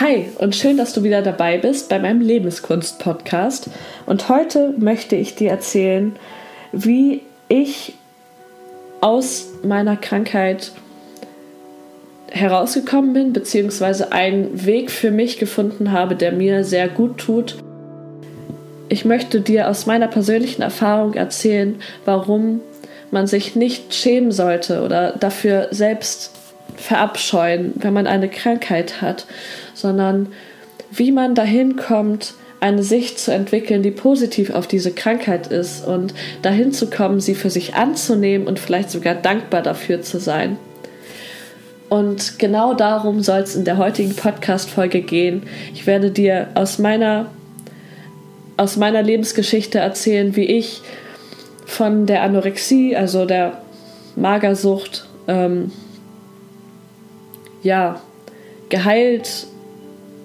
Hi und schön, dass du wieder dabei bist bei meinem Lebenskunst-Podcast. Und heute möchte ich dir erzählen, wie ich aus meiner Krankheit herausgekommen bin, beziehungsweise einen Weg für mich gefunden habe, der mir sehr gut tut. Ich möchte dir aus meiner persönlichen Erfahrung erzählen, warum man sich nicht schämen sollte oder dafür selbst verabscheuen, wenn man eine Krankheit hat, sondern wie man dahin kommt, eine Sicht zu entwickeln, die positiv auf diese Krankheit ist und dahin zu kommen, sie für sich anzunehmen und vielleicht sogar dankbar dafür zu sein. Und genau darum soll es in der heutigen Podcast-Folge gehen. Ich werde dir aus meiner, aus meiner Lebensgeschichte erzählen, wie ich von der Anorexie, also der Magersucht, ähm, ja, geheilt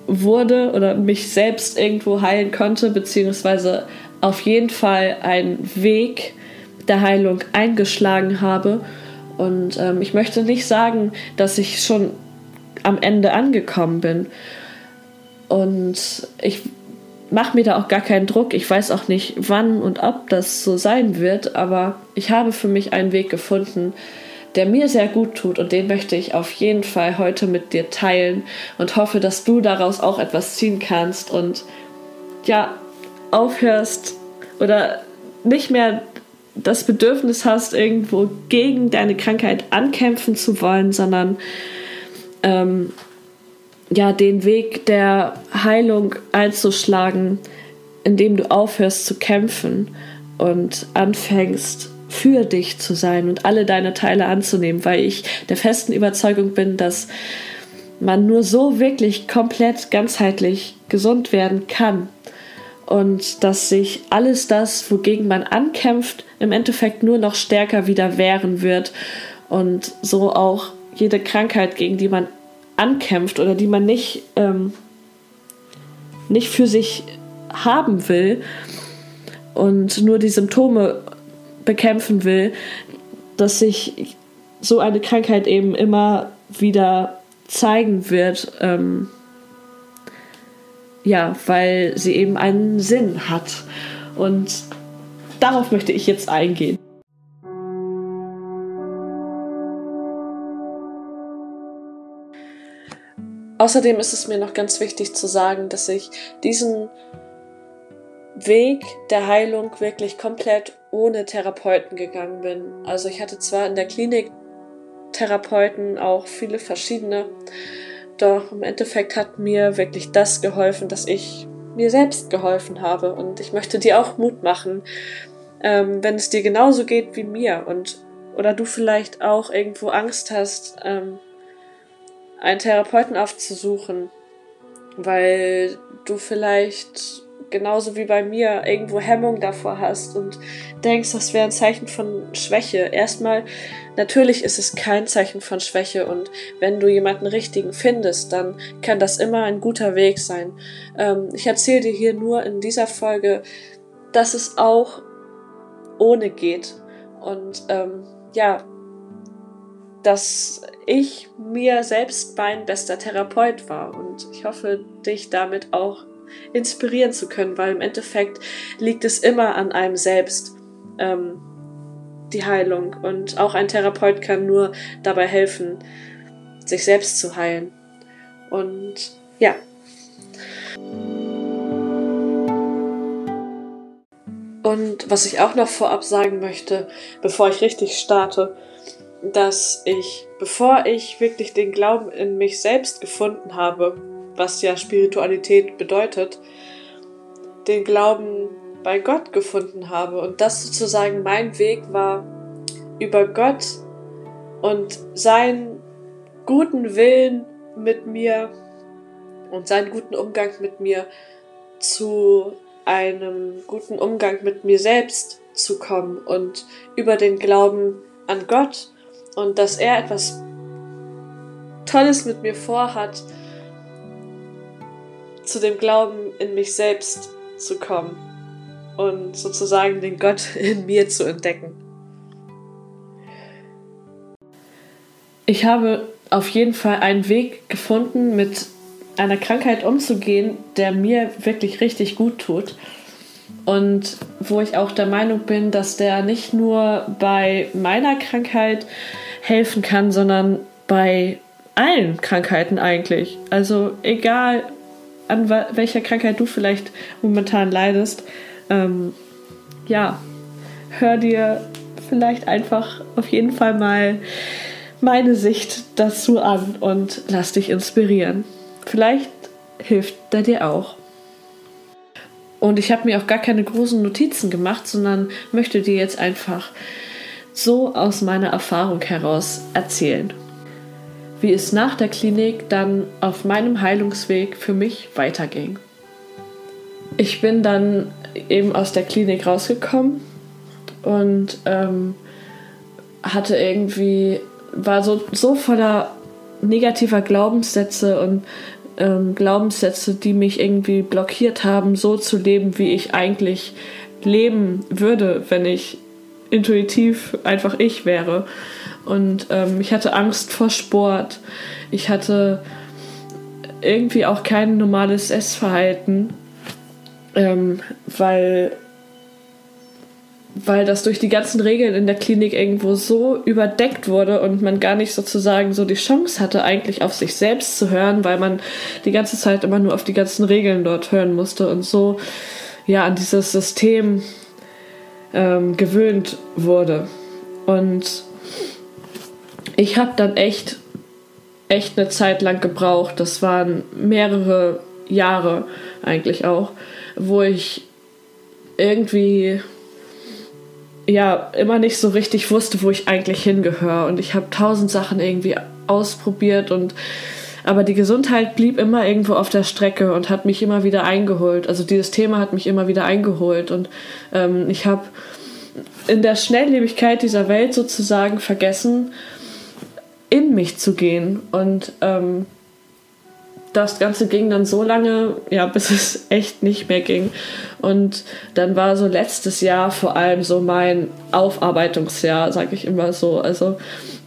wurde oder mich selbst irgendwo heilen konnte, beziehungsweise auf jeden Fall einen Weg der Heilung eingeschlagen habe. Und ähm, ich möchte nicht sagen, dass ich schon am Ende angekommen bin. Und ich mache mir da auch gar keinen Druck. Ich weiß auch nicht, wann und ob das so sein wird, aber ich habe für mich einen Weg gefunden, der mir sehr gut tut und den möchte ich auf jeden Fall heute mit dir teilen und hoffe, dass du daraus auch etwas ziehen kannst und ja, aufhörst oder nicht mehr das Bedürfnis hast, irgendwo gegen deine Krankheit ankämpfen zu wollen, sondern ähm, ja, den Weg der Heilung einzuschlagen, indem du aufhörst zu kämpfen und anfängst für dich zu sein und alle deine Teile anzunehmen, weil ich der festen Überzeugung bin, dass man nur so wirklich komplett ganzheitlich gesund werden kann und dass sich alles das, wogegen man ankämpft, im Endeffekt nur noch stärker wieder wehren wird und so auch jede Krankheit, gegen die man ankämpft oder die man nicht, ähm, nicht für sich haben will und nur die Symptome bekämpfen will, dass sich so eine Krankheit eben immer wieder zeigen wird. Ähm, ja, weil sie eben einen Sinn hat. Und darauf möchte ich jetzt eingehen. Außerdem ist es mir noch ganz wichtig zu sagen, dass ich diesen Weg der Heilung wirklich komplett ohne Therapeuten gegangen bin. Also ich hatte zwar in der Klinik Therapeuten, auch viele verschiedene, doch im Endeffekt hat mir wirklich das geholfen, dass ich mir selbst geholfen habe. Und ich möchte dir auch Mut machen, ähm, wenn es dir genauso geht wie mir und oder du vielleicht auch irgendwo Angst hast, ähm, einen Therapeuten aufzusuchen, weil du vielleicht genauso wie bei mir irgendwo Hemmung davor hast und denkst, das wäre ein Zeichen von Schwäche. Erstmal, natürlich ist es kein Zeichen von Schwäche und wenn du jemanden richtigen findest, dann kann das immer ein guter Weg sein. Ähm, ich erzähle dir hier nur in dieser Folge, dass es auch ohne geht und ähm, ja, dass ich mir selbst mein bester Therapeut war und ich hoffe, dich damit auch inspirieren zu können, weil im Endeffekt liegt es immer an einem selbst, ähm, die Heilung. Und auch ein Therapeut kann nur dabei helfen, sich selbst zu heilen. Und ja. Und was ich auch noch vorab sagen möchte, bevor ich richtig starte, dass ich, bevor ich wirklich den Glauben in mich selbst gefunden habe, was ja Spiritualität bedeutet, den Glauben bei Gott gefunden habe. Und das sozusagen mein Weg war, über Gott und seinen guten Willen mit mir und seinen guten Umgang mit mir zu einem guten Umgang mit mir selbst zu kommen und über den Glauben an Gott und dass er etwas Tolles mit mir vorhat, zu dem Glauben in mich selbst zu kommen und sozusagen den Gott in mir zu entdecken. Ich habe auf jeden Fall einen Weg gefunden, mit einer Krankheit umzugehen, der mir wirklich richtig gut tut. Und wo ich auch der Meinung bin, dass der nicht nur bei meiner Krankheit helfen kann, sondern bei allen Krankheiten eigentlich. Also egal, an welcher Krankheit du vielleicht momentan leidest, ähm, ja, hör dir vielleicht einfach auf jeden Fall mal meine Sicht dazu an und lass dich inspirieren. Vielleicht hilft der dir auch. Und ich habe mir auch gar keine großen Notizen gemacht, sondern möchte dir jetzt einfach so aus meiner Erfahrung heraus erzählen, wie es nach der Klinik dann auf meinem Heilungsweg für mich weiterging. Ich bin dann eben aus der Klinik rausgekommen und ähm, hatte irgendwie, war so, so voller negativer Glaubenssätze und ähm, Glaubenssätze, die mich irgendwie blockiert haben, so zu leben, wie ich eigentlich leben würde, wenn ich intuitiv einfach ich wäre. Und ähm, ich hatte Angst vor Sport. Ich hatte irgendwie auch kein normales Essverhalten, ähm, weil weil das durch die ganzen Regeln in der Klinik irgendwo so überdeckt wurde und man gar nicht sozusagen so die Chance hatte, eigentlich auf sich selbst zu hören, weil man die ganze Zeit immer nur auf die ganzen Regeln dort hören musste und so ja an dieses System ähm, gewöhnt wurde. Und ich habe dann echt, echt eine Zeit lang gebraucht. Das waren mehrere Jahre eigentlich auch, wo ich irgendwie ja immer nicht so richtig wusste, wo ich eigentlich hingehöre. Und ich habe tausend Sachen irgendwie ausprobiert und aber die Gesundheit blieb immer irgendwo auf der Strecke und hat mich immer wieder eingeholt. Also dieses Thema hat mich immer wieder eingeholt und ähm, ich habe in der Schnelllebigkeit dieser Welt sozusagen vergessen, in mich zu gehen und ähm, das Ganze ging dann so lange, ja, bis es echt nicht mehr ging. Und dann war so letztes Jahr vor allem so mein Aufarbeitungsjahr, sage ich immer so. Also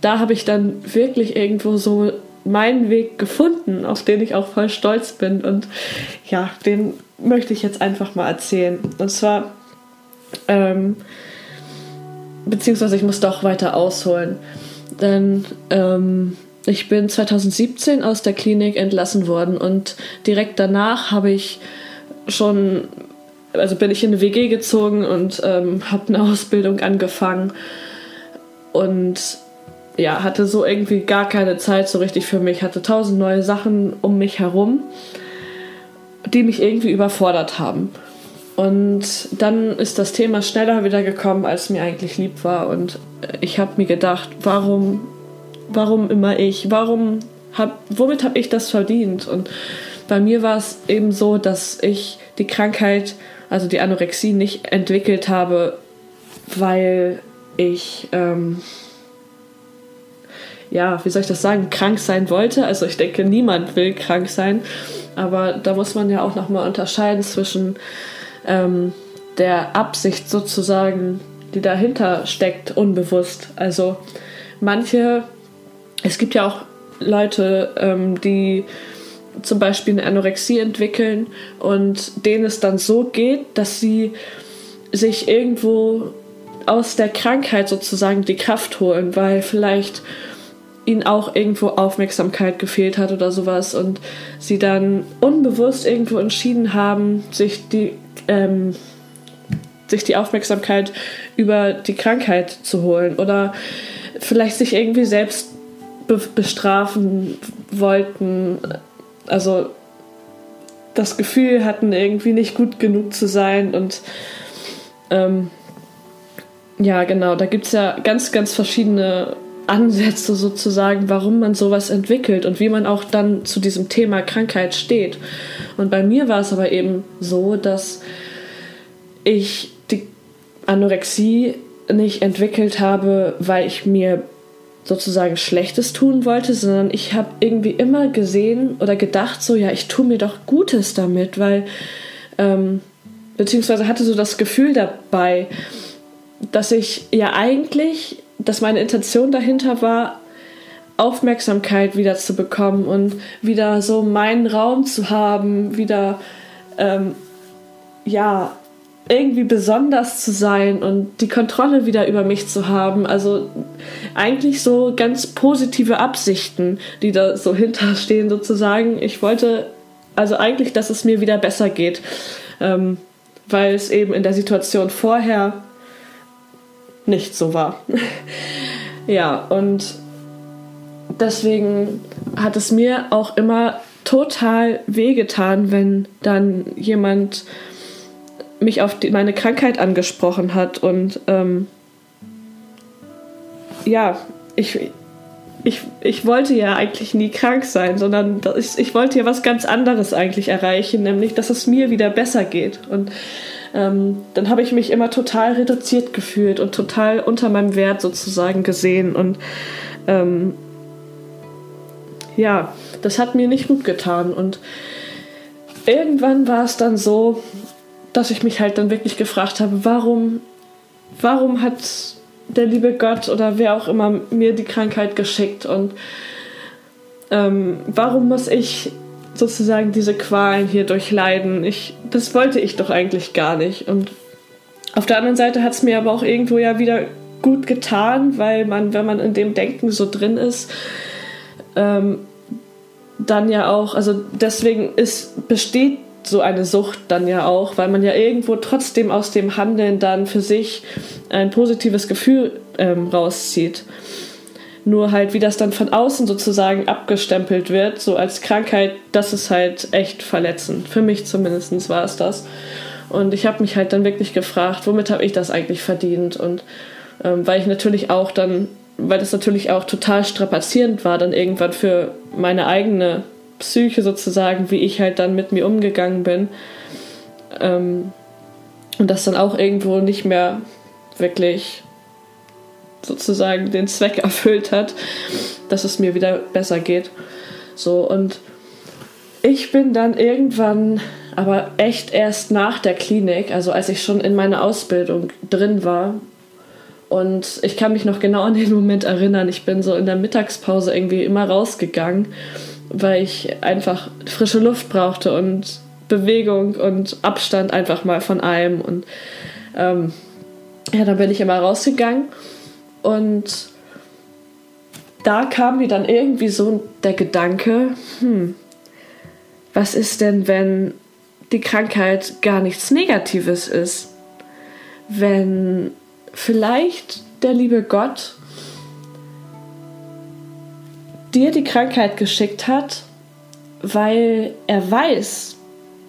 da habe ich dann wirklich irgendwo so meinen Weg gefunden, auf den ich auch voll stolz bin. Und ja, den möchte ich jetzt einfach mal erzählen. Und zwar, ähm, beziehungsweise ich muss doch weiter ausholen. Denn ähm, ich bin 2017 aus der Klinik entlassen worden und direkt danach habe ich schon, also bin ich in eine WG gezogen und ähm, habe eine Ausbildung angefangen und ja, hatte so irgendwie gar keine Zeit so richtig für mich, hatte tausend neue Sachen um mich herum, die mich irgendwie überfordert haben. Und dann ist das Thema schneller wieder gekommen, als mir eigentlich lieb war. Und ich habe mir gedacht, warum warum immer ich? Warum hab, womit habe ich das verdient? Und bei mir war es eben so, dass ich die Krankheit, also die Anorexie, nicht entwickelt habe, weil ich, ähm, ja, wie soll ich das sagen, krank sein wollte. Also ich denke, niemand will krank sein. Aber da muss man ja auch nochmal unterscheiden zwischen ähm, der Absicht sozusagen, die dahinter steckt, unbewusst. Also manche es gibt ja auch Leute, ähm, die zum Beispiel eine Anorexie entwickeln und denen es dann so geht, dass sie sich irgendwo aus der Krankheit sozusagen die Kraft holen, weil vielleicht ihnen auch irgendwo Aufmerksamkeit gefehlt hat oder sowas und sie dann unbewusst irgendwo entschieden haben, sich die, ähm, sich die Aufmerksamkeit über die Krankheit zu holen oder vielleicht sich irgendwie selbst be bestrafen wollten. Also das Gefühl hatten, irgendwie nicht gut genug zu sein. Und ähm, ja, genau, da gibt es ja ganz, ganz verschiedene Ansätze sozusagen, warum man sowas entwickelt und wie man auch dann zu diesem Thema Krankheit steht. Und bei mir war es aber eben so, dass ich Anorexie nicht entwickelt habe, weil ich mir sozusagen Schlechtes tun wollte, sondern ich habe irgendwie immer gesehen oder gedacht, so ja, ich tue mir doch Gutes damit, weil, ähm, beziehungsweise hatte so das Gefühl dabei, dass ich ja eigentlich, dass meine Intention dahinter war, Aufmerksamkeit wieder zu bekommen und wieder so meinen Raum zu haben, wieder ähm, ja irgendwie besonders zu sein und die Kontrolle wieder über mich zu haben. Also eigentlich so ganz positive Absichten, die da so hinterstehen sozusagen. Ich wollte also eigentlich, dass es mir wieder besser geht, ähm, weil es eben in der Situation vorher nicht so war. ja, und deswegen hat es mir auch immer total wehgetan, wenn dann jemand mich auf die, meine Krankheit angesprochen hat und ähm, ja, ich, ich, ich wollte ja eigentlich nie krank sein, sondern ich, ich wollte ja was ganz anderes eigentlich erreichen, nämlich dass es mir wieder besser geht. Und ähm, dann habe ich mich immer total reduziert gefühlt und total unter meinem Wert sozusagen gesehen. Und ähm, ja, das hat mir nicht gut getan. Und irgendwann war es dann so, dass ich mich halt dann wirklich gefragt habe, warum, warum hat der liebe Gott oder wer auch immer mir die Krankheit geschickt und ähm, warum muss ich sozusagen diese Qualen hier durchleiden? Ich, das wollte ich doch eigentlich gar nicht. Und auf der anderen Seite hat es mir aber auch irgendwo ja wieder gut getan, weil man, wenn man in dem Denken so drin ist, ähm, dann ja auch, also deswegen ist, besteht so eine Sucht dann ja auch, weil man ja irgendwo trotzdem aus dem Handeln dann für sich ein positives Gefühl ähm, rauszieht. Nur halt, wie das dann von außen sozusagen abgestempelt wird, so als Krankheit, das ist halt echt verletzend. Für mich zumindest war es das. Und ich habe mich halt dann wirklich gefragt, womit habe ich das eigentlich verdient? Und ähm, weil ich natürlich auch dann, weil das natürlich auch total strapazierend war, dann irgendwann für meine eigene Psyche sozusagen, wie ich halt dann mit mir umgegangen bin. Ähm, und das dann auch irgendwo nicht mehr wirklich sozusagen den Zweck erfüllt hat, dass es mir wieder besser geht. So, und ich bin dann irgendwann, aber echt erst nach der Klinik, also als ich schon in meiner Ausbildung drin war, und ich kann mich noch genau an den Moment erinnern, ich bin so in der Mittagspause irgendwie immer rausgegangen weil ich einfach frische Luft brauchte und Bewegung und Abstand einfach mal von allem. Und ähm, ja, dann bin ich immer rausgegangen und da kam mir dann irgendwie so der Gedanke, hm, was ist denn, wenn die Krankheit gar nichts Negatives ist? Wenn vielleicht der liebe Gott dir die Krankheit geschickt hat, weil er weiß,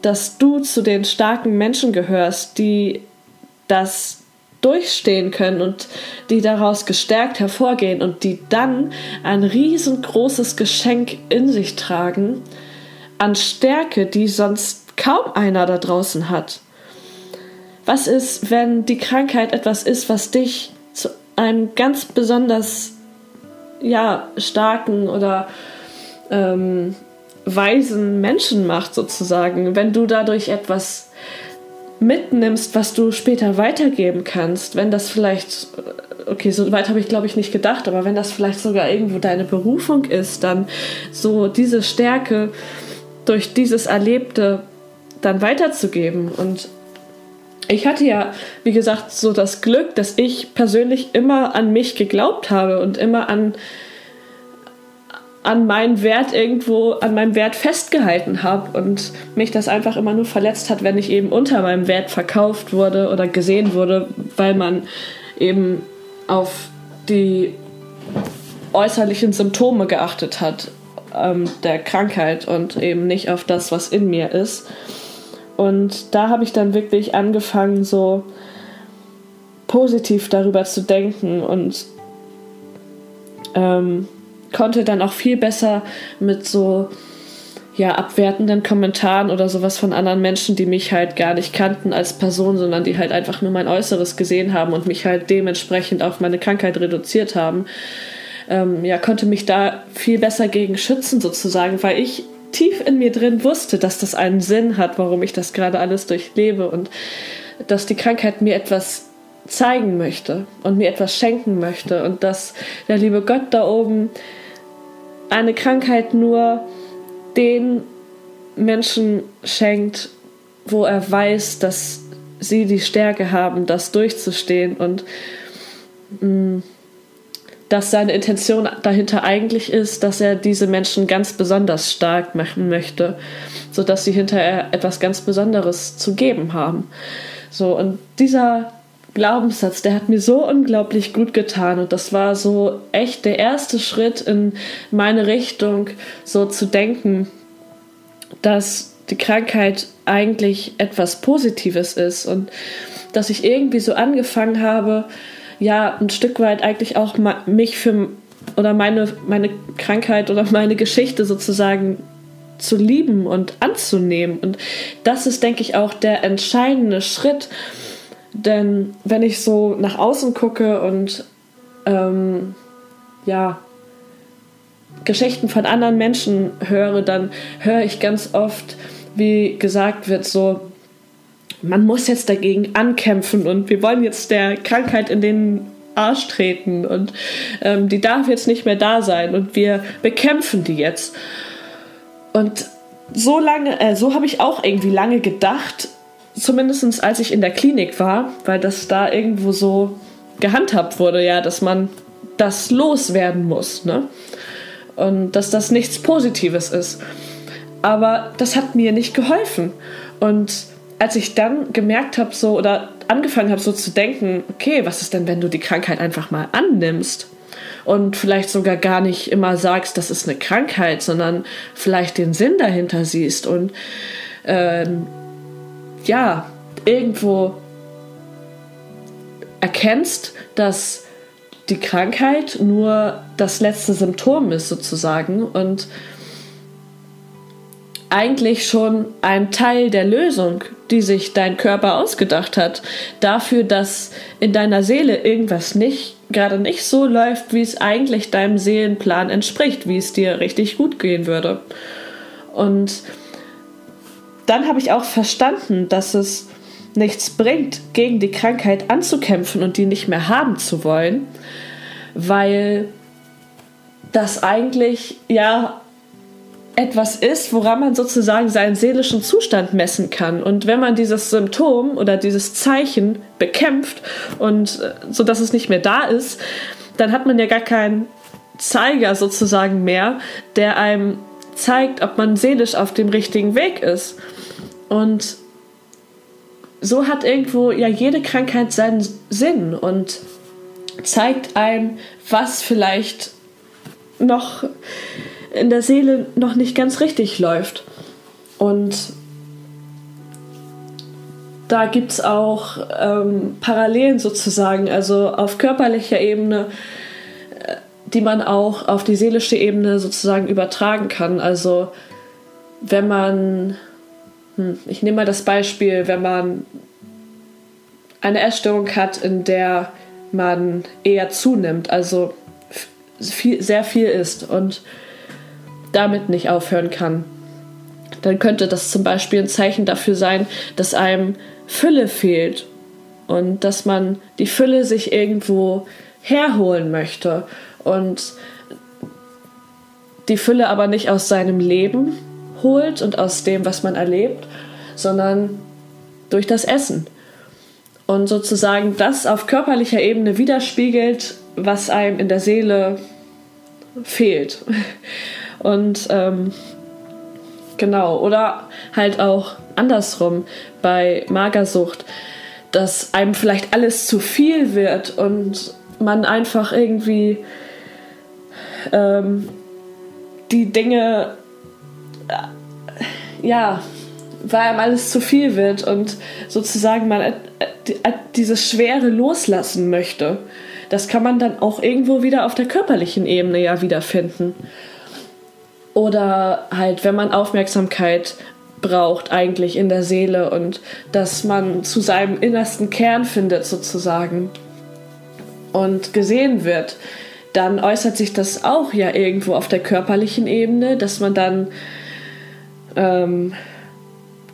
dass du zu den starken Menschen gehörst, die das durchstehen können und die daraus gestärkt hervorgehen und die dann ein riesengroßes Geschenk in sich tragen an Stärke, die sonst kaum einer da draußen hat. Was ist, wenn die Krankheit etwas ist, was dich zu einem ganz besonders ja, starken oder ähm, weisen Menschen macht, sozusagen. Wenn du dadurch etwas mitnimmst, was du später weitergeben kannst, wenn das vielleicht, okay, so weit habe ich glaube ich nicht gedacht, aber wenn das vielleicht sogar irgendwo deine Berufung ist, dann so diese Stärke durch dieses Erlebte dann weiterzugeben und ich hatte ja, wie gesagt, so das Glück, dass ich persönlich immer an mich geglaubt habe und immer an, an meinen Wert irgendwo, an meinem Wert festgehalten habe und mich das einfach immer nur verletzt hat, wenn ich eben unter meinem Wert verkauft wurde oder gesehen wurde, weil man eben auf die äußerlichen Symptome geachtet hat ähm, der Krankheit und eben nicht auf das, was in mir ist. Und da habe ich dann wirklich angefangen, so positiv darüber zu denken und ähm, konnte dann auch viel besser mit so ja, abwertenden Kommentaren oder sowas von anderen Menschen, die mich halt gar nicht kannten als Person, sondern die halt einfach nur mein Äußeres gesehen haben und mich halt dementsprechend auf meine Krankheit reduziert haben, ähm, ja, konnte mich da viel besser gegen schützen sozusagen, weil ich tief in mir drin wusste, dass das einen Sinn hat, warum ich das gerade alles durchlebe und dass die Krankheit mir etwas zeigen möchte und mir etwas schenken möchte und dass der liebe Gott da oben eine Krankheit nur den Menschen schenkt, wo er weiß, dass sie die Stärke haben, das durchzustehen und mh, mm, dass seine Intention dahinter eigentlich ist, dass er diese Menschen ganz besonders stark machen möchte, sodass sie hinterher etwas ganz Besonderes zu geben haben. So, und dieser Glaubenssatz, der hat mir so unglaublich gut getan und das war so echt der erste Schritt in meine Richtung, so zu denken, dass die Krankheit eigentlich etwas Positives ist und dass ich irgendwie so angefangen habe, ja, ein Stück weit eigentlich auch mich für oder meine, meine Krankheit oder meine Geschichte sozusagen zu lieben und anzunehmen. Und das ist, denke ich, auch der entscheidende Schritt. Denn wenn ich so nach außen gucke und ähm, ja, Geschichten von anderen Menschen höre, dann höre ich ganz oft, wie gesagt wird, so, man muss jetzt dagegen ankämpfen und wir wollen jetzt der Krankheit in den Arsch treten und ähm, die darf jetzt nicht mehr da sein und wir bekämpfen die jetzt. Und so lange, äh, so habe ich auch irgendwie lange gedacht, zumindest als ich in der Klinik war, weil das da irgendwo so gehandhabt wurde, ja, dass man das loswerden muss, ne? Und dass das nichts Positives ist. Aber das hat mir nicht geholfen. Und als ich dann gemerkt habe, so oder angefangen habe, so zu denken, okay, was ist denn, wenn du die Krankheit einfach mal annimmst? Und vielleicht sogar gar nicht immer sagst, das ist eine Krankheit, sondern vielleicht den Sinn dahinter siehst und ähm, ja, irgendwo erkennst, dass die Krankheit nur das letzte Symptom ist sozusagen und eigentlich schon ein Teil der Lösung, die sich dein Körper ausgedacht hat, dafür, dass in deiner Seele irgendwas nicht gerade nicht so läuft, wie es eigentlich deinem Seelenplan entspricht, wie es dir richtig gut gehen würde. Und dann habe ich auch verstanden, dass es nichts bringt, gegen die Krankheit anzukämpfen und die nicht mehr haben zu wollen, weil das eigentlich ja etwas ist, woran man sozusagen seinen seelischen Zustand messen kann. Und wenn man dieses Symptom oder dieses Zeichen bekämpft und äh, so dass es nicht mehr da ist, dann hat man ja gar keinen Zeiger sozusagen mehr, der einem zeigt, ob man seelisch auf dem richtigen Weg ist. Und so hat irgendwo ja jede Krankheit seinen Sinn und zeigt einem, was vielleicht noch in der Seele noch nicht ganz richtig läuft. Und da gibt es auch ähm, Parallelen sozusagen, also auf körperlicher Ebene, äh, die man auch auf die seelische Ebene sozusagen übertragen kann. Also wenn man, hm, ich nehme mal das Beispiel, wenn man eine Essstörung hat, in der man eher zunimmt, also viel, sehr viel isst und damit nicht aufhören kann, dann könnte das zum Beispiel ein Zeichen dafür sein, dass einem Fülle fehlt und dass man die Fülle sich irgendwo herholen möchte und die Fülle aber nicht aus seinem Leben holt und aus dem, was man erlebt, sondern durch das Essen. Und sozusagen das auf körperlicher Ebene widerspiegelt, was einem in der Seele fehlt. Und ähm, genau, oder halt auch andersrum bei Magersucht, dass einem vielleicht alles zu viel wird und man einfach irgendwie ähm, die Dinge, äh, ja, weil einem alles zu viel wird und sozusagen man äh, äh, dieses Schwere loslassen möchte. Das kann man dann auch irgendwo wieder auf der körperlichen Ebene ja wiederfinden. Oder halt, wenn man Aufmerksamkeit braucht eigentlich in der Seele und dass man zu seinem innersten Kern findet sozusagen und gesehen wird, dann äußert sich das auch ja irgendwo auf der körperlichen Ebene, dass man dann ähm,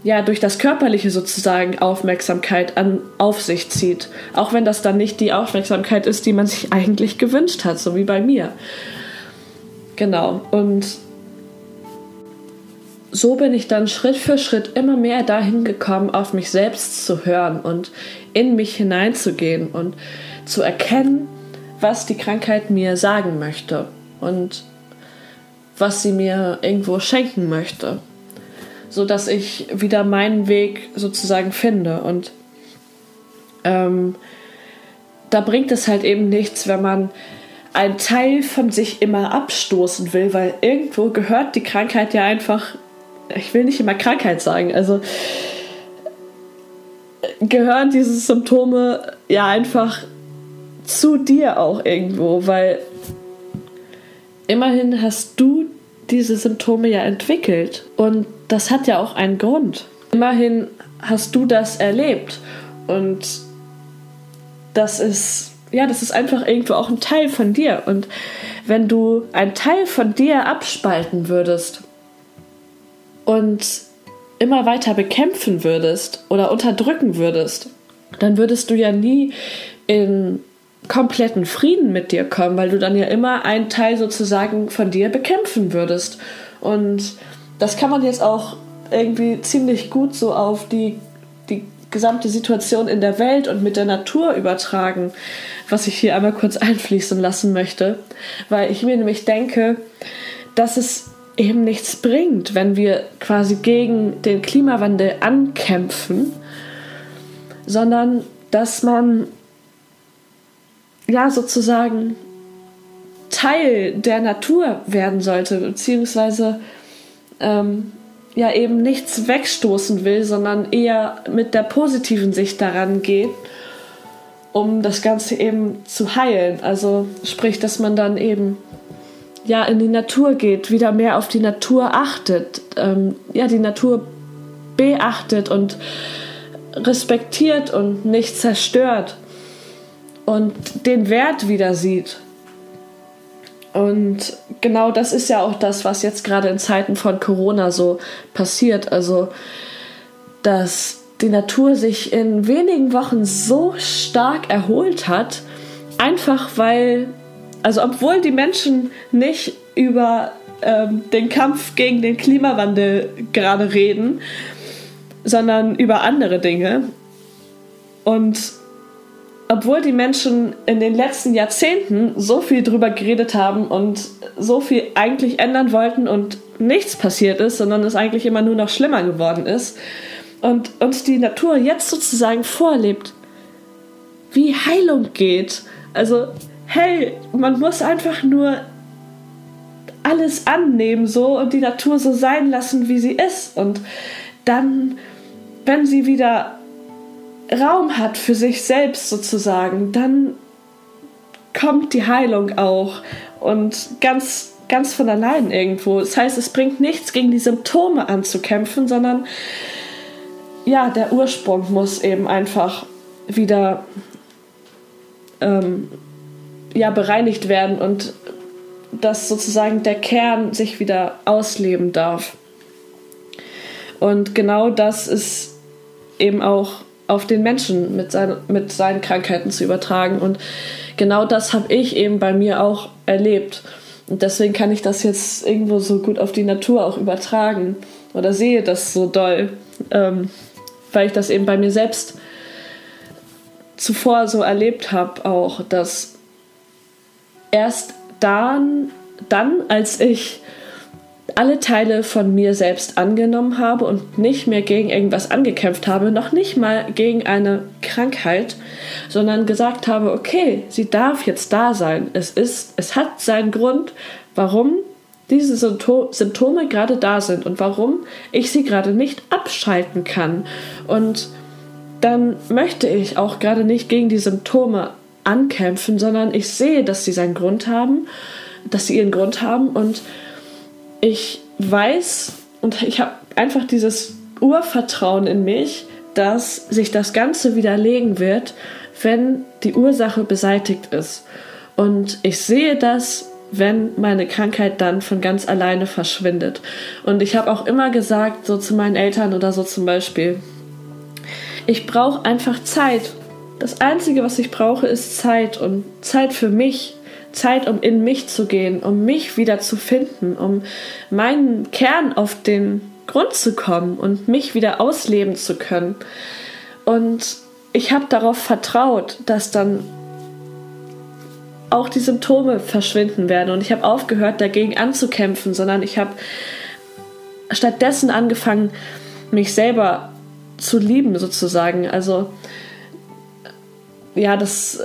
ja durch das Körperliche sozusagen Aufmerksamkeit an, auf sich zieht. Auch wenn das dann nicht die Aufmerksamkeit ist, die man sich eigentlich gewünscht hat, so wie bei mir. genau. Und so bin ich dann Schritt für Schritt immer mehr dahin gekommen, auf mich selbst zu hören und in mich hineinzugehen und zu erkennen, was die Krankheit mir sagen möchte und was sie mir irgendwo schenken möchte, so dass ich wieder meinen Weg sozusagen finde. Und ähm, da bringt es halt eben nichts, wenn man einen Teil von sich immer abstoßen will, weil irgendwo gehört die Krankheit ja einfach, ich will nicht immer Krankheit sagen, also gehören diese Symptome ja einfach zu dir auch irgendwo, weil immerhin hast du diese Symptome ja entwickelt und das hat ja auch einen Grund. Immerhin hast du das erlebt und das ist ja, das ist einfach irgendwo auch ein Teil von dir und wenn du einen Teil von dir abspalten würdest und immer weiter bekämpfen würdest oder unterdrücken würdest, dann würdest du ja nie in kompletten Frieden mit dir kommen, weil du dann ja immer einen Teil sozusagen von dir bekämpfen würdest. Und das kann man jetzt auch irgendwie ziemlich gut so auf die, die gesamte Situation in der Welt und mit der Natur übertragen, was ich hier einmal kurz einfließen lassen möchte, weil ich mir nämlich denke, dass es eben nichts bringt, wenn wir quasi gegen den Klimawandel ankämpfen, sondern dass man ja sozusagen Teil der Natur werden sollte, beziehungsweise ähm, ja eben nichts wegstoßen will, sondern eher mit der positiven Sicht daran geht, um das Ganze eben zu heilen. Also sprich, dass man dann eben ja in die Natur geht, wieder mehr auf die Natur achtet, ähm, ja die Natur beachtet und respektiert und nicht zerstört und den Wert wieder sieht. Und genau das ist ja auch das, was jetzt gerade in Zeiten von Corona so passiert. Also, dass die Natur sich in wenigen Wochen so stark erholt hat, einfach weil, also obwohl die Menschen nicht über ähm, den Kampf gegen den Klimawandel gerade reden, sondern über andere Dinge. Und obwohl die Menschen in den letzten Jahrzehnten so viel drüber geredet haben und so viel eigentlich ändern wollten und nichts passiert ist, sondern es eigentlich immer nur noch schlimmer geworden ist und uns die Natur jetzt sozusagen vorlebt, wie Heilung geht. Also, hey, man muss einfach nur alles annehmen so und die Natur so sein lassen, wie sie ist und dann, wenn sie wieder Raum hat für sich selbst sozusagen, dann kommt die Heilung auch und ganz ganz von allein irgendwo. Das heißt, es bringt nichts gegen die Symptome anzukämpfen, sondern ja, der Ursprung muss eben einfach wieder ähm, ja, bereinigt werden und dass sozusagen der Kern sich wieder ausleben darf. Und genau das ist eben auch auf den Menschen mit, sein, mit seinen Krankheiten zu übertragen. Und genau das habe ich eben bei mir auch erlebt. Und deswegen kann ich das jetzt irgendwo so gut auf die Natur auch übertragen oder sehe das so doll, ähm, weil ich das eben bei mir selbst zuvor so erlebt habe, auch, dass erst dann, dann als ich alle Teile von mir selbst angenommen habe und nicht mehr gegen irgendwas angekämpft habe, noch nicht mal gegen eine Krankheit, sondern gesagt habe, okay, sie darf jetzt da sein. Es ist, es hat seinen Grund, warum diese Symptome gerade da sind und warum ich sie gerade nicht abschalten kann. Und dann möchte ich auch gerade nicht gegen die Symptome ankämpfen, sondern ich sehe, dass sie seinen Grund haben, dass sie ihren Grund haben und ich weiß und ich habe einfach dieses Urvertrauen in mich, dass sich das Ganze widerlegen wird, wenn die Ursache beseitigt ist. Und ich sehe das, wenn meine Krankheit dann von ganz alleine verschwindet. Und ich habe auch immer gesagt, so zu meinen Eltern oder so zum Beispiel, ich brauche einfach Zeit. Das Einzige, was ich brauche, ist Zeit und Zeit für mich, Zeit, um in mich zu gehen, um mich wieder zu finden, um meinen Kern auf den Grund zu kommen und mich wieder ausleben zu können. Und ich habe darauf vertraut, dass dann auch die Symptome verschwinden werden. Und ich habe aufgehört, dagegen anzukämpfen, sondern ich habe stattdessen angefangen, mich selber zu lieben, sozusagen. Also, ja, das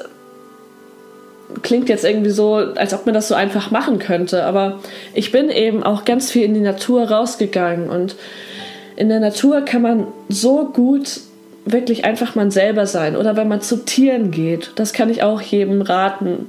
klingt jetzt irgendwie so, als ob man das so einfach machen könnte. Aber ich bin eben auch ganz viel in die Natur rausgegangen. Und in der Natur kann man so gut wirklich einfach man selber sein. Oder wenn man zu Tieren geht, das kann ich auch jedem raten.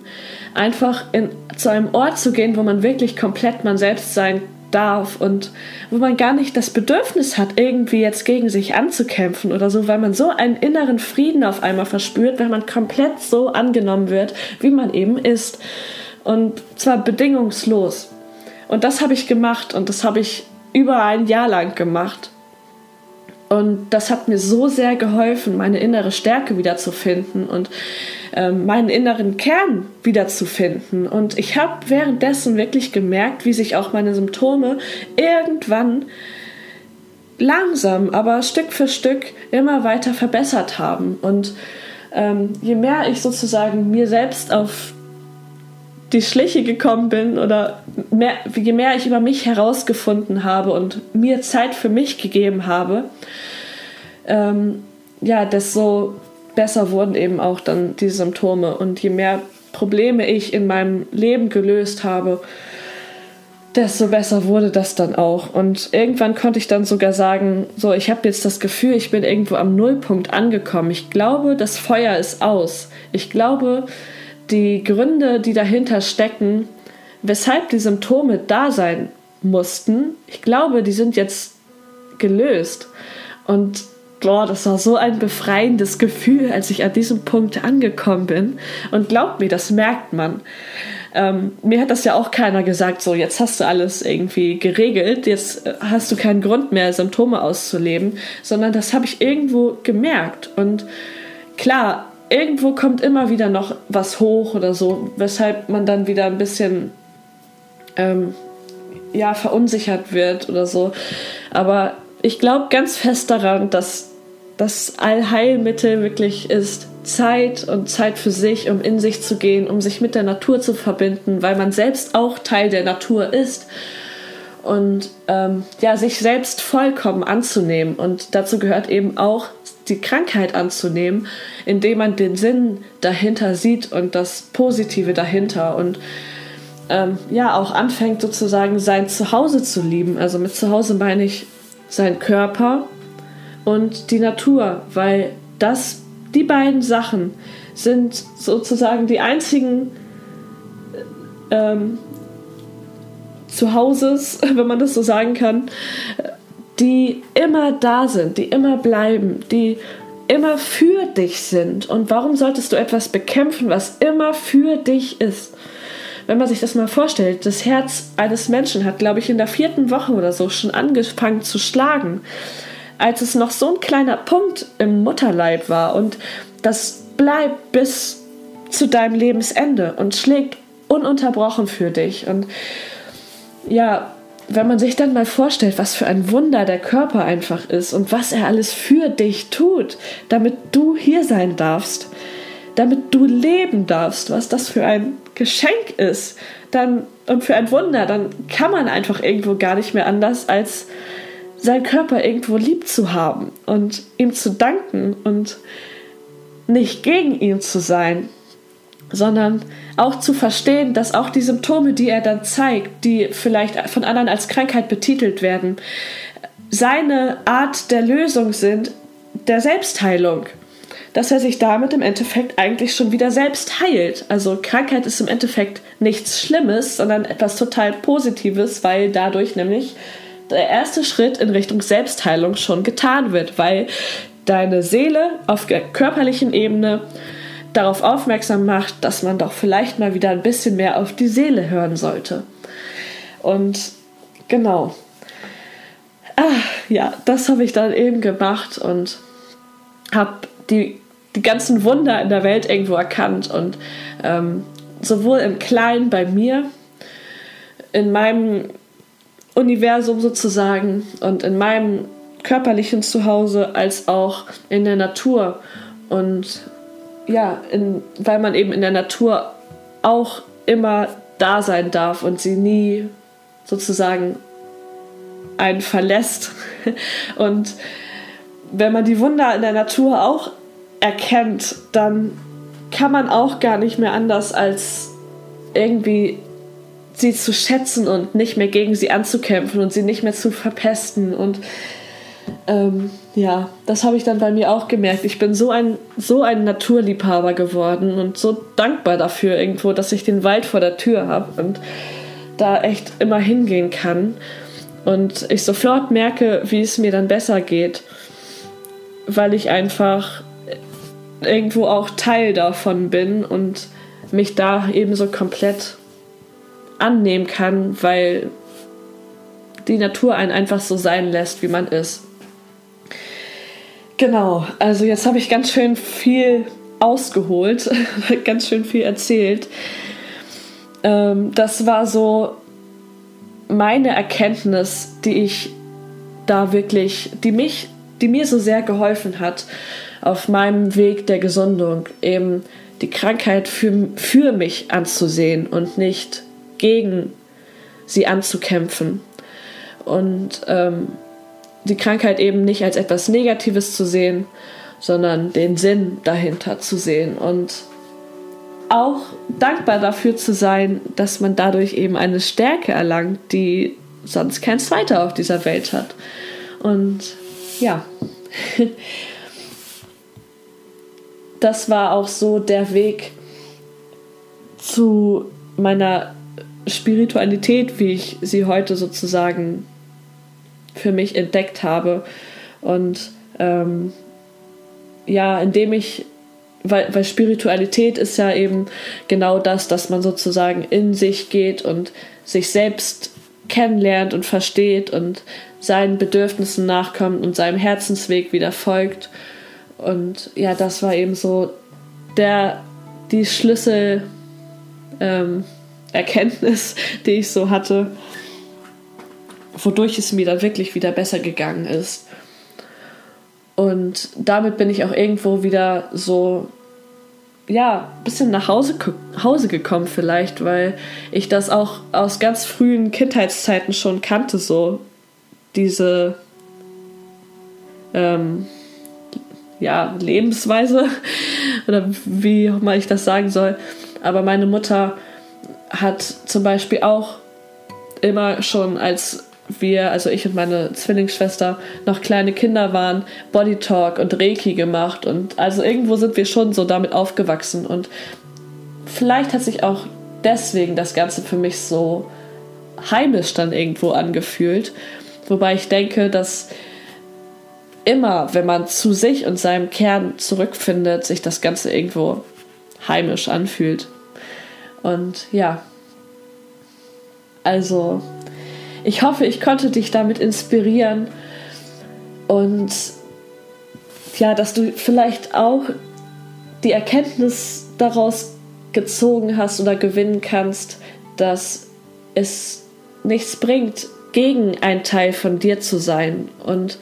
Einfach in, zu einem Ort zu gehen, wo man wirklich komplett man selbst sein darf und wo man gar nicht das Bedürfnis hat, irgendwie jetzt gegen sich anzukämpfen oder so, weil man so einen inneren Frieden auf einmal verspürt, wenn man komplett so angenommen wird, wie man eben ist. Und zwar bedingungslos. Und das habe ich gemacht und das habe ich über ein Jahr lang gemacht. Und das hat mir so sehr geholfen, meine innere Stärke wiederzufinden und ähm, meinen inneren Kern wiederzufinden. Und ich habe währenddessen wirklich gemerkt, wie sich auch meine Symptome irgendwann langsam, aber Stück für Stück immer weiter verbessert haben. Und ähm, je mehr ich sozusagen mir selbst auf die Schliche gekommen bin oder mehr, je mehr ich über mich herausgefunden habe und mir Zeit für mich gegeben habe, ähm, ja, desto besser wurden eben auch dann die Symptome. Und je mehr Probleme ich in meinem Leben gelöst habe, desto besser wurde das dann auch. Und irgendwann konnte ich dann sogar sagen, so, ich habe jetzt das Gefühl, ich bin irgendwo am Nullpunkt angekommen. Ich glaube, das Feuer ist aus. Ich glaube, die Gründe, die dahinter stecken, weshalb die Symptome da sein mussten, ich glaube, die sind jetzt gelöst. Und boah, das war so ein befreiendes Gefühl, als ich an diesem Punkt angekommen bin. Und glaubt mir, das merkt man. Ähm, mir hat das ja auch keiner gesagt, so jetzt hast du alles irgendwie geregelt, jetzt äh, hast du keinen Grund mehr, Symptome auszuleben, sondern das habe ich irgendwo gemerkt. Und klar, irgendwo kommt immer wieder noch was hoch oder so, weshalb man dann wieder ein bisschen ähm, ja, verunsichert wird oder so. Aber ich glaube ganz fest daran, dass das Allheilmittel wirklich ist Zeit und Zeit für sich, um in sich zu gehen, um sich mit der Natur zu verbinden, weil man selbst auch Teil der Natur ist und ähm, ja, sich selbst vollkommen anzunehmen. Und dazu gehört eben auch die Krankheit anzunehmen, indem man den Sinn dahinter sieht und das Positive dahinter und ähm, ja, auch anfängt sozusagen sein Zuhause zu lieben. Also mit Zuhause meine ich sein Körper und die Natur, weil das, die beiden Sachen sind sozusagen die einzigen ähm, Zuhauses, wenn man das so sagen kann, die immer da sind, die immer bleiben, die immer für dich sind. Und warum solltest du etwas bekämpfen, was immer für dich ist? Wenn man sich das mal vorstellt, das Herz eines Menschen hat, glaube ich, in der vierten Woche oder so schon angefangen zu schlagen, als es noch so ein kleiner Punkt im Mutterleib war. Und das bleibt bis zu deinem Lebensende und schlägt ununterbrochen für dich. Und ja, wenn man sich dann mal vorstellt, was für ein Wunder der Körper einfach ist und was er alles für dich tut, damit du hier sein darfst, damit du leben darfst, was das für ein Geschenk ist, dann und für ein Wunder, dann kann man einfach irgendwo gar nicht mehr anders als seinen Körper irgendwo lieb zu haben und ihm zu danken und nicht gegen ihn zu sein, sondern auch zu verstehen, dass auch die Symptome, die er dann zeigt, die vielleicht von anderen als Krankheit betitelt werden, seine Art der Lösung sind, der Selbstheilung. Dass er sich damit im Endeffekt eigentlich schon wieder selbst heilt. Also Krankheit ist im Endeffekt nichts Schlimmes, sondern etwas total Positives, weil dadurch nämlich der erste Schritt in Richtung Selbstheilung schon getan wird, weil deine Seele auf der körperlichen Ebene darauf aufmerksam macht, dass man doch vielleicht mal wieder ein bisschen mehr auf die Seele hören sollte. Und genau. Ah, ja, das habe ich dann eben gemacht und habe die, die ganzen Wunder in der Welt irgendwo erkannt und ähm, sowohl im Kleinen bei mir, in meinem Universum sozusagen und in meinem körperlichen Zuhause als auch in der Natur. Und ja, in, weil man eben in der Natur auch immer da sein darf und sie nie sozusagen einen verlässt. Und wenn man die Wunder in der Natur auch erkennt, dann kann man auch gar nicht mehr anders als irgendwie sie zu schätzen und nicht mehr gegen sie anzukämpfen und sie nicht mehr zu verpesten. Und ähm, ja, das habe ich dann bei mir auch gemerkt. Ich bin so ein, so ein Naturliebhaber geworden und so dankbar dafür irgendwo, dass ich den Wald vor der Tür habe und da echt immer hingehen kann. Und ich sofort merke, wie es mir dann besser geht, weil ich einfach irgendwo auch Teil davon bin und mich da eben so komplett annehmen kann, weil die Natur einen einfach so sein lässt, wie man ist. Genau, also jetzt habe ich ganz schön viel ausgeholt, ganz schön viel erzählt. Ähm, das war so meine Erkenntnis, die ich da wirklich, die mich, die mir so sehr geholfen hat auf meinem Weg der Gesundung, eben die Krankheit für, für mich anzusehen und nicht gegen sie anzukämpfen. Und ähm, die Krankheit eben nicht als etwas Negatives zu sehen, sondern den Sinn dahinter zu sehen und auch dankbar dafür zu sein, dass man dadurch eben eine Stärke erlangt, die sonst kein zweiter auf dieser Welt hat. Und ja, das war auch so der Weg zu meiner Spiritualität, wie ich sie heute sozusagen für mich entdeckt habe. Und ähm, ja, indem ich, weil, weil Spiritualität ist ja eben genau das, dass man sozusagen in sich geht und sich selbst kennenlernt und versteht und seinen Bedürfnissen nachkommt und seinem Herzensweg wieder folgt. Und ja, das war eben so der, die Schlüssel, ähm, Erkenntnis, die ich so hatte, wodurch es mir dann wirklich wieder besser gegangen ist. Und damit bin ich auch irgendwo wieder so, ja, ein bisschen nach Hause, Hause gekommen vielleicht, weil ich das auch aus ganz frühen Kindheitszeiten schon kannte, so diese, ähm, ja, Lebensweise oder wie auch mal ich das sagen soll. Aber meine Mutter hat zum Beispiel auch immer schon als wir, also ich und meine Zwillingsschwester, noch kleine Kinder waren, Body Talk und Reiki gemacht. Und also irgendwo sind wir schon so damit aufgewachsen. Und vielleicht hat sich auch deswegen das Ganze für mich so heimisch dann irgendwo angefühlt. Wobei ich denke, dass immer, wenn man zu sich und seinem Kern zurückfindet, sich das Ganze irgendwo heimisch anfühlt. Und ja, also ich hoffe, ich konnte dich damit inspirieren. Und ja, dass du vielleicht auch die Erkenntnis daraus gezogen hast oder gewinnen kannst, dass es nichts bringt, gegen ein Teil von dir zu sein. Und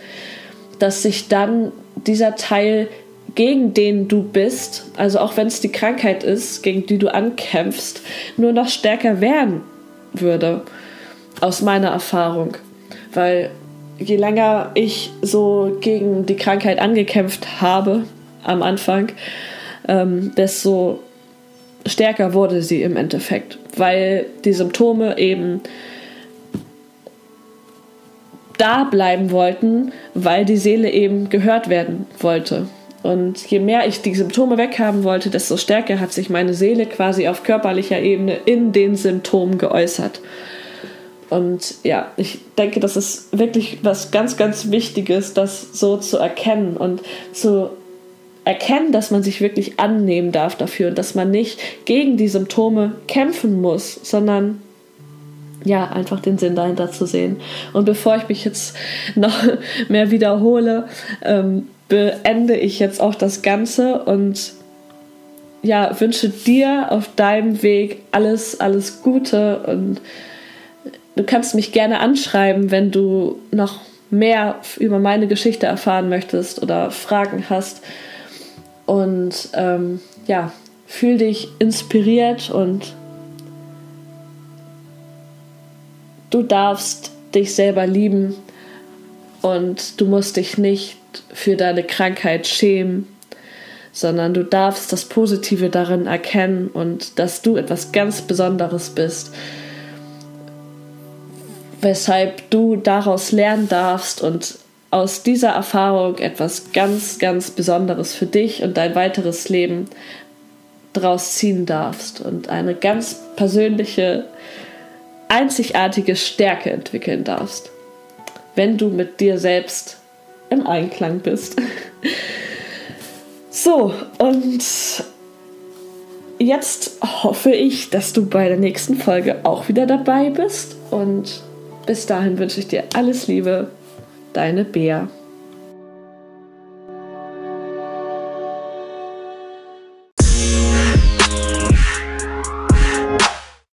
dass sich dann dieser Teil gegen den du bist, also auch wenn es die Krankheit ist, gegen die du ankämpfst, nur noch stärker werden würde, aus meiner Erfahrung. Weil je länger ich so gegen die Krankheit angekämpft habe am Anfang, ähm, desto stärker wurde sie im Endeffekt, weil die Symptome eben da bleiben wollten, weil die Seele eben gehört werden wollte. Und je mehr ich die Symptome weghaben wollte, desto stärker hat sich meine Seele quasi auf körperlicher Ebene in den Symptomen geäußert. Und ja, ich denke, das ist wirklich was ganz, ganz Wichtiges, das so zu erkennen und zu erkennen, dass man sich wirklich annehmen darf dafür und dass man nicht gegen die Symptome kämpfen muss, sondern ja, einfach den Sinn dahinter zu sehen. Und bevor ich mich jetzt noch mehr wiederhole, ähm, beende ich jetzt auch das Ganze und ja, wünsche dir auf deinem Weg alles, alles Gute und du kannst mich gerne anschreiben, wenn du noch mehr über meine Geschichte erfahren möchtest oder Fragen hast. Und ähm, ja, fühl dich inspiriert und du darfst dich selber lieben und du musst dich nicht für deine Krankheit schämen, sondern du darfst das Positive darin erkennen und dass du etwas ganz Besonderes bist weshalb du daraus lernen darfst und aus dieser Erfahrung etwas ganz, ganz Besonderes für dich und dein weiteres Leben daraus ziehen darfst und eine ganz persönliche, einzigartige Stärke entwickeln darfst, wenn du mit dir selbst im Einklang bist. so, und jetzt hoffe ich, dass du bei der nächsten Folge auch wieder dabei bist und bis dahin wünsche ich dir alles Liebe, deine Bea.